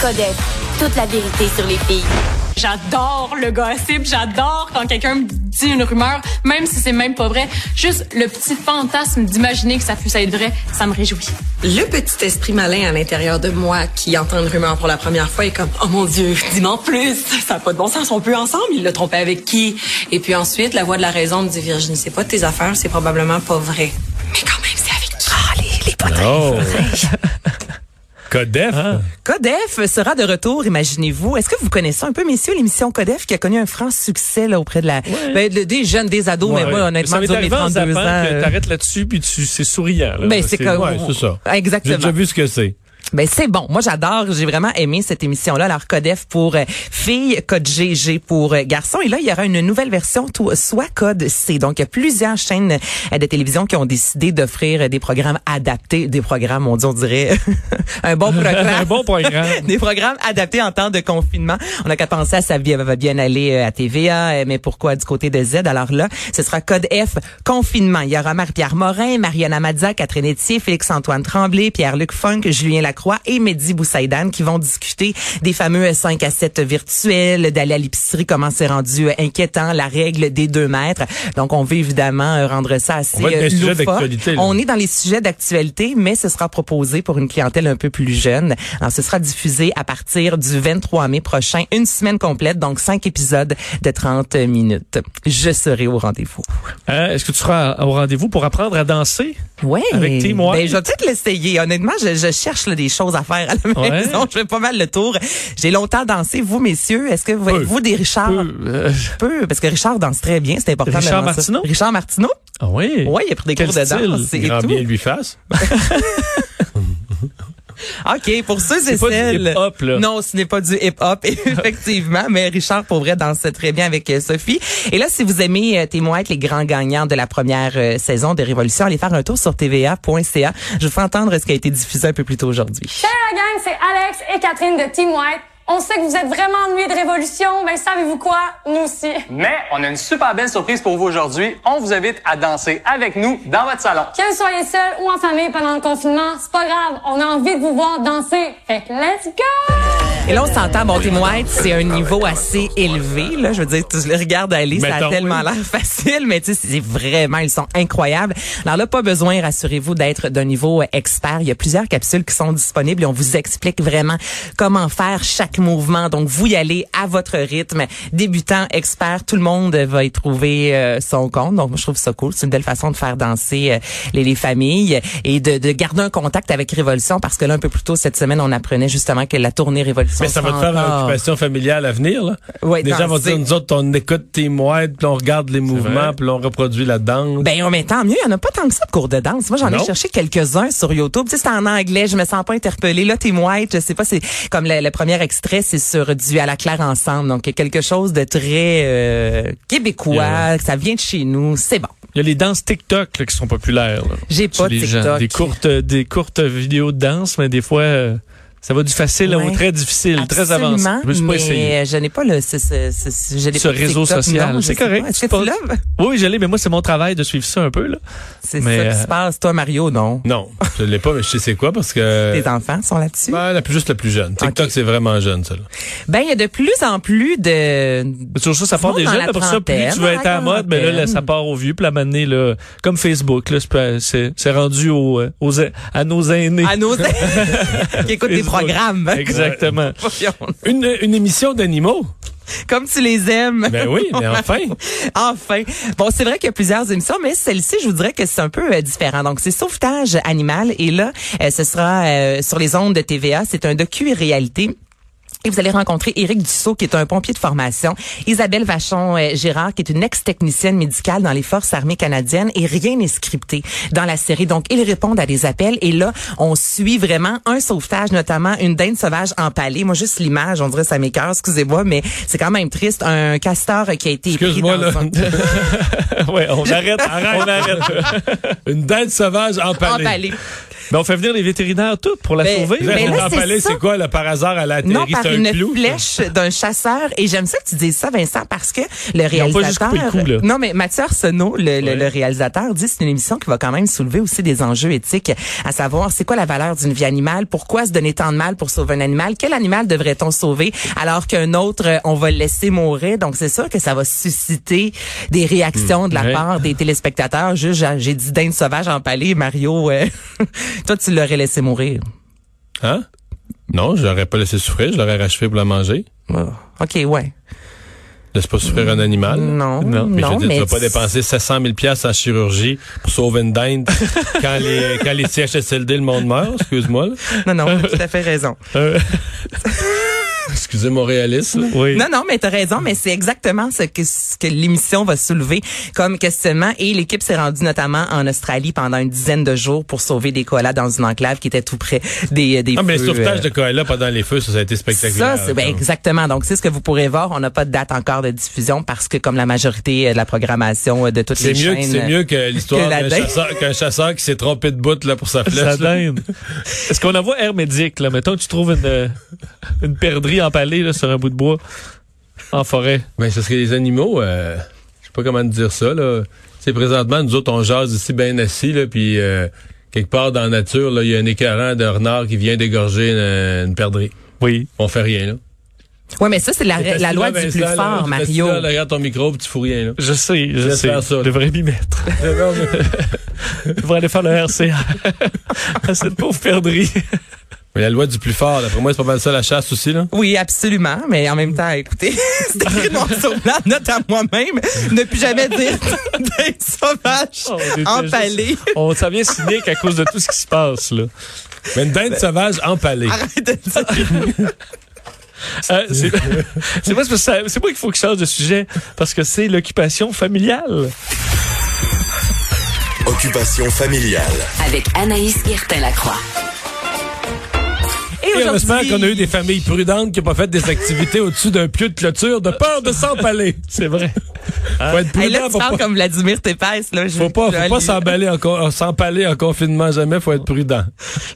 Toute la vérité sur les filles. J'adore le gossip, j'adore quand quelqu'un me dit une rumeur, même si c'est même pas vrai. Juste le petit fantasme d'imaginer que ça puisse être vrai, ça me réjouit. Le petit esprit malin à l'intérieur de moi qui entend une rumeur pour la première fois est comme oh mon dieu, dis-moi plus, ça n'a pas de bon sens, on peut ensemble, il l'a trompé avec qui? Et puis ensuite, la voix de la raison me dit Virginie, c'est pas de tes affaires, c'est probablement pas vrai. Mais quand même, c'est avec qui Ah, les, les potins. Oh. Codef. Codef sera de retour, imaginez-vous. Est-ce que vous connaissez un peu, messieurs, l'émission Codef qui a connu un franc succès là, auprès de la ben, de- des jeunes, des ados, mais moi, honnêtement, ça m'est disons, mes arrivé en 32 ans. euh, t'arrêtes là-dessus puis tu c'est souriant. Là. Ben, c'est comme- ouais, c'est ça. Exactement. J'ai déjà vu ce que c'est. Ben c'est bon. Moi j'adore, j'ai vraiment aimé cette émission là, alors Codef pour euh, filles, code GG pour euh, garçons et là il y aura une nouvelle version tout- soit code C. Donc il y a plusieurs chaînes euh, de télévision qui ont décidé d'offrir euh, des programmes adaptés, des programmes on dit on dirait un bon programme. Un bon programme. des programmes adaptés en temps de confinement. On n'a qu'à penser à sa vie, elle va bien aller euh, à TVA, mais pourquoi du côté de Z? Alors là, ce sera code F, confinement. Il y aura Marie-Pierre Morin, Mariana Mazza, Catherine Etier, Félix-Antoine Tremblay, Pierre-Luc Funk, Julien Lacroix et Mehdi Boussaïdan qui vont discuter des fameux 5 à 7 virtuels, d'aller à l'épicerie, comment c'est rendu euh, inquiétant, la règle des deux mètres. Donc, on veut évidemment euh, rendre ça assez On euh. On est dans les sujets d'actualité, mais ce sera proposé pour une clientèle un peu plus jeune. Alors, ce sera diffusé à partir du 23 mai prochain, une semaine complète, donc cinq épisodes de 30 minutes. Je serai au rendez-vous. Est-ce que tu seras au rendez-vous pour apprendre à danser? Ouais. Avec White. Ben, je vais peut-être l'essayer. Honnêtement, je, je cherche là, des choses à faire à la Ouais. maison. Je fais pas mal le tour. J'ai longtemps dansé. Vous, messieurs, est-ce que vous, Peu. vous des Richard? Peu, euh, Peu, parce que Richard danse très bien. C'est important. Richard. Martineau? Richard Martineau? Ah oui. Ouais, il a pris des Quel cours de style? danse et Grand tout. bien lui fasse. OK, pour ceux et C'est pas du celles. hip-hop, là. Non, ce n'est pas du hip-hop, effectivement. Mais Richard, pour vrai, danse très bien avec euh, Sophie. Et là, si vous aimez euh, témoin être les grands gagnants de la première euh, saison de Révolution, allez faire un tour sur tva.ca. Je vous fais entendre ce qui a été diffusé un peu plus tôt aujourd'hui. Salut la gang, c'est Alex et Catherine de Team White. On sait que vous êtes vraiment ennuyés de Révolution, mais savez-vous quoi? Nous aussi. Mais on a une super belle surprise pour vous aujourd'hui. On vous invite à danser avec nous dans votre salon. Que vous soyez seul ou en famille pendant le confinement, c'est pas grave. On a envie de vous voir danser. Fait que let's go! Et là, on s'entend, bon, Team White, c'est un niveau assez élevé, là. Je veux dire, tu les regardes aller, ça a Mettons, tellement oui. l'air facile, mais tu sais, c'est vraiment, ils sont incroyables. Alors là, pas besoin, rassurez-vous, d'être d'un niveau expert. Il y a plusieurs capsules qui sont disponibles et on vous explique vraiment comment faire chaque mouvement. Donc, vous y allez à votre rythme. Débutant, expert, tout le monde va y trouver euh, son compte. Donc, moi, je trouve ça cool. C'est une belle façon de faire danser euh, les, les familles et de, de garder un contact avec Révolution parce que là, un peu plus tôt cette semaine, on apprenait justement que la tournée Révolution Mais ça va te faire une occupation familiale à venir, là. Ouais, Les gens vont dire, nous autres, on écoute Team White, puis on regarde les mouvements, puis là, on reproduit la danse. Ben, mais tant mieux, il n'y en a pas tant que ça de cours de danse. Moi, j'en ai cherché quelques-uns sur YouTube. Tu sais, c'est en anglais, je me sens pas interpellée. Là, Team White, je sais pas, c'est comme le, le premier extrait, c'est sur du à la claire ensemble. Donc, il y a quelque chose de très euh, québécois, Yeah. ça vient de chez nous. C'est bon. Il y a les danses TikTok là, qui sont populaires. là, J'ai pas de gens. TikTok. Des courtes, des courtes vidéos de danse, mais des fois, euh, ça va du facile Ouais. au très difficile, très avancé. Je me suis pas mais essayé. je n'ai pas le ce, ce, ce, je Ce pas réseau TikTok, social. C'est correct. Est-ce tu que tu l'as? Oui, je l'ai, mais moi, c'est mon travail de suivre ça un peu. là. C'est Mais, ça qui euh, se passe. Toi, Mario, non? Non, je l'ai pas, mais je sais c'est quoi parce que... Tes enfants sont là-dessus? Ben, la plus juste la plus jeune. TikTok, Ok. c'est vraiment jeune, ça. là. Ben, il y a de plus en plus de... Toujours ça, ça part des jeunes. la Après ça, plus tu veux être à la mode, mais là, là, ça part au vieux. Puis la manée, là, comme Facebook, là, c'est rendu aux, euh, aux, à nos aînés. À nos... qui écoutent des Facebook. programmes. Exactement. Une, une émission d'animaux. Comme tu les aimes. Ben oui, mais enfin. enfin. Bon, c'est vrai qu'il y a plusieurs émissions, mais celle-ci, je vous dirais que c'est un peu euh, différent. Donc, c'est Sauvetage animal. Et là, euh, ce sera euh, sur les ondes de TVA. C'est un docu-réalité. Et vous allez rencontrer Éric Dussault, qui est un pompier de formation, Isabelle Vachon-Gérard, qui est une ex-technicienne médicale dans les Forces armées canadiennes, et rien n'est scripté dans la série. Donc, ils répondent à des appels, et là, on suit vraiment un sauvetage, notamment une dinde sauvage empalée. Moi, juste l'image, on dirait ça m'écoeure, excusez-moi, mais c'est quand même triste. Un castor qui a été Excuse-moi, là. un- ouais, on arrête, on arrête. Une dinde sauvage empalée. empalé. Mais on fait venir les vétérinaires tous pour la Ben, sauver. ben là. là, en c'est palais, ça. c'est quoi, là, par hasard, elle a atterri Non, par une clou? flèche d'un chasseur. Et j'aime ça que tu dises ça, Vincent, parce que le Ils ont réalisateur... pas juste coupé le là. Non, mais Mathieu Arsenault, le, le- Ouais. le réalisateur, dit que c'est une émission qui va quand même soulever aussi des enjeux éthiques, à savoir c'est quoi la valeur d'une vie animale, pourquoi se donner tant de mal pour sauver un animal, quel animal devrait-on sauver? Alors qu'un autre, euh, on va le laisser mourir. Donc, c'est sûr que ça va susciter des réactions de la Ouais. part des téléspectateurs. Juste, j'ai- j'ai dit dinde sauvage empalée, Mario, euh, toi, tu l'aurais laissé mourir. Hein? Non, je l'aurais pas laissé souffrir, je l'aurais rachevé pour la manger. Oh, OK, ouais. Laisse pas souffrir un animal. Non, Non, non, Mais je veux dire, mais tu vas pas dépenser 700 000 pièces en chirurgie pour sauver une dinde quand les quand les CHSLD le monde meurt, excuse-moi. Non, non, t'as tout à fait raison. Euh, Excusez mon réalisme. oui. Non, non, mais t'as raison, mais c'est exactement ce que, ce que l'émission va soulever comme questionnement. Et l'équipe s'est rendue notamment en Australie pendant une dizaine de jours pour sauver des koalas dans une enclave qui était tout près des, des Ah, mais le sauvetage euh, de koala pendant les feux, ça, ça a été spectaculaire. Ça, c'est ben, exactement. Donc, c'est ce que vous pourrez voir. On n'a pas de date encore de diffusion parce que, comme la majorité euh, de la programmation euh, de toutes les mieux, chaînes... c'est mieux que l'histoire d'un chasseur, qu'un chasseur qui s'est trompé de bout là, pour sa flèche. Est-ce qu'on envoie Air Médic, là? Mettons, tu trouves une, euh, une perdrix empalée, là, sur un bout de bois, en forêt. Ben, ce serait les animaux, euh, je sais pas comment te dire ça, là. C'est présentement, nous autres, on jase ici bien assis, là, puis euh, quelque part dans la nature, là, il y a un écœurant de renard qui vient d'égorger une, une perdrix. Oui. On fait rien, là. Ouais, mais ça, c'est la, loi là, du Vincent, plus là, fort, assis Mario. là, regarde ton micro, tu fous rien, là. Je sais, je sais. faire ça, Je là. devrais m'y mettre. Je devrais aller faire le RCA à cette pauvre perdrix. Mais la loi du plus fort, d'après moi, c'est pas mal ça la chasse aussi, là. Oui, absolument, mais en même temps, écoutez, c'est écrit noir sur blanc, note à moi-même, ne plus jamais dire d'un sauvage Oh, empalé. juste- On s'en vient cynique à cause de tout ce qui se passe, là. Mais une dinde sauvage empalée. Arrête de dire. Euh, c'est c'est moi, ça- c'est moi qu'il faut que je change de sujet parce que c'est l'occupation familiale. Occupation familiale. Avec Anaïs Guertin-Lacroix. Et Et on espère aujourd'hui, qu'on a eu des familles prudentes qui n'ont pas fait des activités au-dessus d'un pieu de clôture de peur de s'empaler. C'est vrai. Faut être Hey, là, prudent, tu faut parles pas, comme Vladimir Tépès, là. Je- faut pas, faut pas s'emballer en, con- euh, s'empaler en confinement jamais, faut être prudent.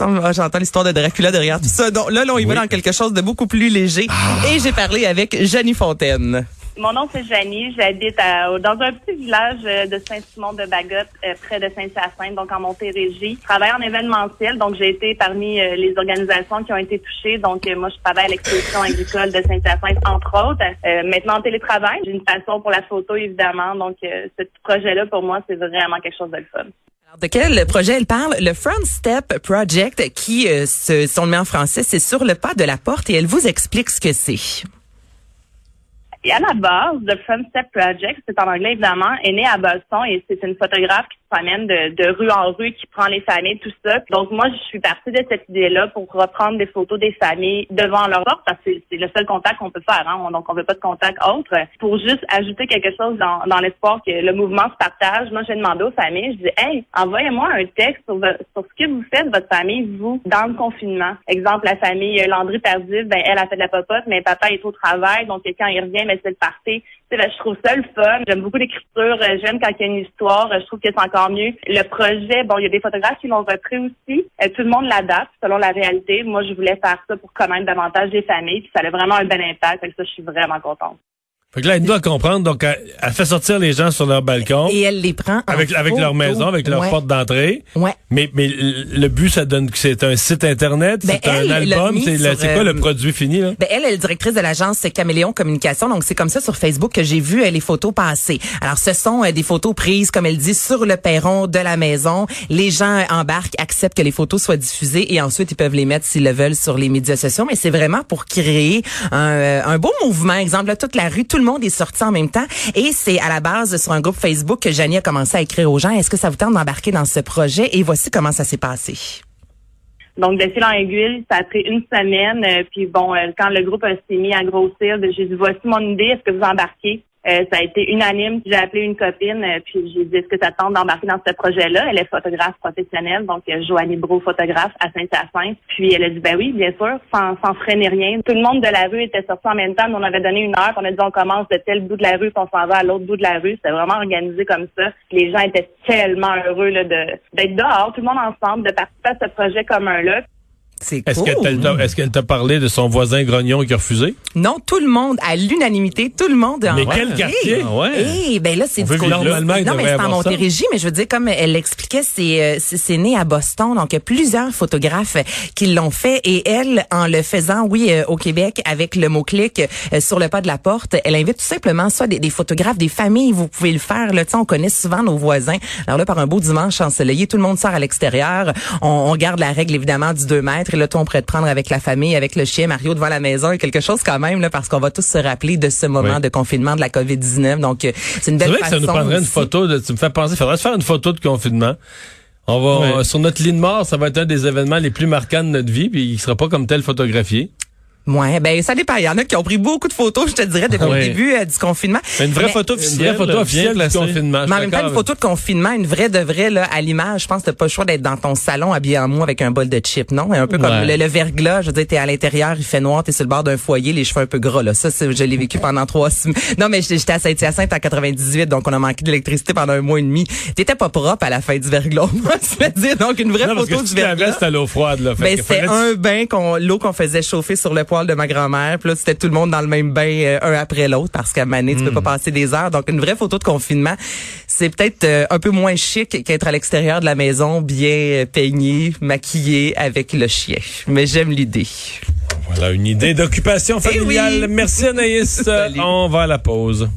ah, J'entends l'histoire de Dracula derrière tout ça. Donc là, là, on y va Oui. dans quelque chose de beaucoup plus léger. Et j'ai parlé avec Jenny Fontaine. Mon nom, c'est Janie. J'habite dans un petit village euh, de Saint-Simon-de-Bagotte, euh, près de Saint-Hyacinthe, donc en Montérégie. Je travaille en événementiel, donc j'ai été parmi euh, les organisations qui ont été touchées. Donc, moi, je travaille à l'exposition agricole de Saint-Hyacinthe, entre autres. Maintenant, en télétravail, j'ai une passion pour la photo, évidemment. Donc, ce projet-là, pour moi, c'est vraiment quelque chose de fun. Alors, de quel projet elle parle? Le Front Step Project, qui, euh, se, si on le met en français, c'est sur le pas de la porte et elle vous explique ce que c'est. Et à la base, The Front Step Project, c'est en anglais évidemment, est né à Boston et c'est une photographe qui de, de rue en rue, qui prend les familles, tout ça. Donc moi, je suis partie de cette idée-là pour reprendre des photos des familles devant leur porte parce que c'est- le seul contact qu'on peut faire. Hein? Donc on veut pas de contact autre. Pour juste ajouter quelque chose dans, l'espoir que le mouvement se partage, moi j'ai demandé aux familles, je dis hey, envoyez-moi un texte sur, sur ce que vous faites votre famille vous dans le confinement. Exemple la famille Landry Tardif, ben elle a fait de la popote, mais papa est au travail, donc quand il revient, mais c'est le party. Ben, je trouve ça le fun. J'aime beaucoup l'écriture. Euh, J'aime quand il y a une histoire. Euh, Je trouve que c'est encore mieux. Le projet, bon, il y a des photographes qui l'ont repris aussi. Euh, tout le monde l'adapte selon la réalité. Moi, je voulais faire ça pour connaître davantage des familles. Puis ça a vraiment un bel impact. Que ça, je suis vraiment contente. Fait que là, elle doit comprendre, donc elle, elle fait sortir les gens sur leur balcon, Et elle les prend en avec, avec leur maison, avec leur Ouais. porte d'entrée. Ouais. Mais, mais le but, ça donne que c'est un site internet, Ben, c'est un album, c'est quoi euh, le produit fini, là? Ben, elle, elle est directrice de l'agence Caméléon Communication. Donc, c'est comme ça sur Facebook que j'ai vu euh, les photos passer. Alors, ce sont euh, des photos prises, comme elle dit, sur le perron de la maison. Les gens euh, embarquent, acceptent que les photos soient diffusées et ensuite, ils peuvent les mettre s'ils le veulent sur les médias sociaux. Mais c'est vraiment pour créer un, euh, un beau mouvement. Exemple, là, toute la rue, tout le monde est sorti en même temps. Et c'est à la base sur un groupe Facebook que Janie a commencé à écrire aux gens. Est-ce que ça vous tente d'embarquer dans ce projet? Et voici comment ça s'est passé. Donc, de fil en aiguille, ça a pris une semaine. euh, puis bon, euh, quand le groupe euh, s'est mis à grossir, j'ai dit, voici mon idée, est-ce que vous embarquez? Euh, ça a été unanime. J'ai appelé une copine, euh, puis j'ai dit est-ce que ça tente d'embarquer dans ce projet-là? Elle est photographe professionnelle, donc euh, Joanie Bro, photographe à Saint-Hyacinthe. Puis elle a dit ben oui, bien sûr, sans, sans freiner rien. Tout le monde de la rue était sorti en même temps. On avait donné une heure, on a dit on commence de tel bout de la rue, puis on s'en va à l'autre bout de la rue. C'était vraiment organisé comme ça. Les gens étaient tellement heureux là, de d'être dehors, tout le monde ensemble, de participer à ce projet commun-là. C'est Est-ce cool. qu'elle t'a est-ce qu'elle t'a parlé de son voisin grognon qui a refusé? Non, tout le monde, à l'unanimité, tout le monde. a Mais quel quartier? Ah ouais. Eh, ben là, c'est du là. Normalement, Non, mais c'est en. Montérégie, mais je veux dire, comme elle l'expliquait, c'est, euh, c'est c'est né à Boston, donc il y a plusieurs photographes qui l'ont fait et elle, en le faisant, oui, euh, au Québec, avec le mot-clic euh, sur le pas de la porte, elle invite tout simplement soit des, des photographes, des familles, vous pouvez le faire, là, tu on connaît souvent nos voisins. Alors là, par un beau dimanche ensoleillé, tout le monde sort à l'extérieur, on, on garde la règle évidemment du 2 mètres et là, toi, on pourrait te prendre avec la famille, avec le chien, Mario devant la maison, et quelque chose quand même, là, parce qu'on va tous se rappeler de ce moment Oui. de confinement de la COVID-19. Donc, euh, c'est une C'est belle vrai que ça nous façon prendrait une photo de, tu me fais penser, faudrait se faire une photo de confinement. On va, Ouais. on- sur notre ligne de mort, ça va être un des événements les plus marquants de notre vie, puis il sera pas comme tel photographié. Ouais, ben ça dépend. Il y en a qui ont pris beaucoup de photos, je te dirais, depuis Ouais. le début euh, du confinement. Mais une vraie Mais- photo Une officielle. vraie photo officielle du placée. confinement. Mais en même temps, une photo de confinement, une vraie de vraie là, à l'image, je pense que t'as pas le choix d'être dans ton salon habillé en mou avec un bol de chips, non? Un peu comme Ouais. le, le verglas, je veux dire, t'es à l'intérieur, il fait noir, t'es sur le bord d'un foyer, les cheveux un peu gras, là. Ça, c'est- je l'ai vécu pendant trois semaines. Non, mais j'étais à Saint-Hyacinthe en 98, donc on a manqué d'électricité pendant un mois et demi. T'étais pas propre à la fin du verglas, dire. Donc, une vraie Non, parce photo que du verglas. vestes à l'eau froide, là. Fait Ben, un bain qu'on l'eau qu'on faisait chauffer sur le de ma grand-mère. Puis là, c'était tout le monde dans le même bain euh, un après l'autre parce qu'à Mané, tu peux Hmm. pas passer des heures. Donc une vraie photo de confinement, c'est peut-être euh, un peu moins chic qu'être à l'extérieur de la maison, bien euh, peigné, maquillé avec le chien. Mais j'aime l'idée. Voilà, une idée d'occupation Eh oui. familiale. Merci Anaïs. On va à la pause.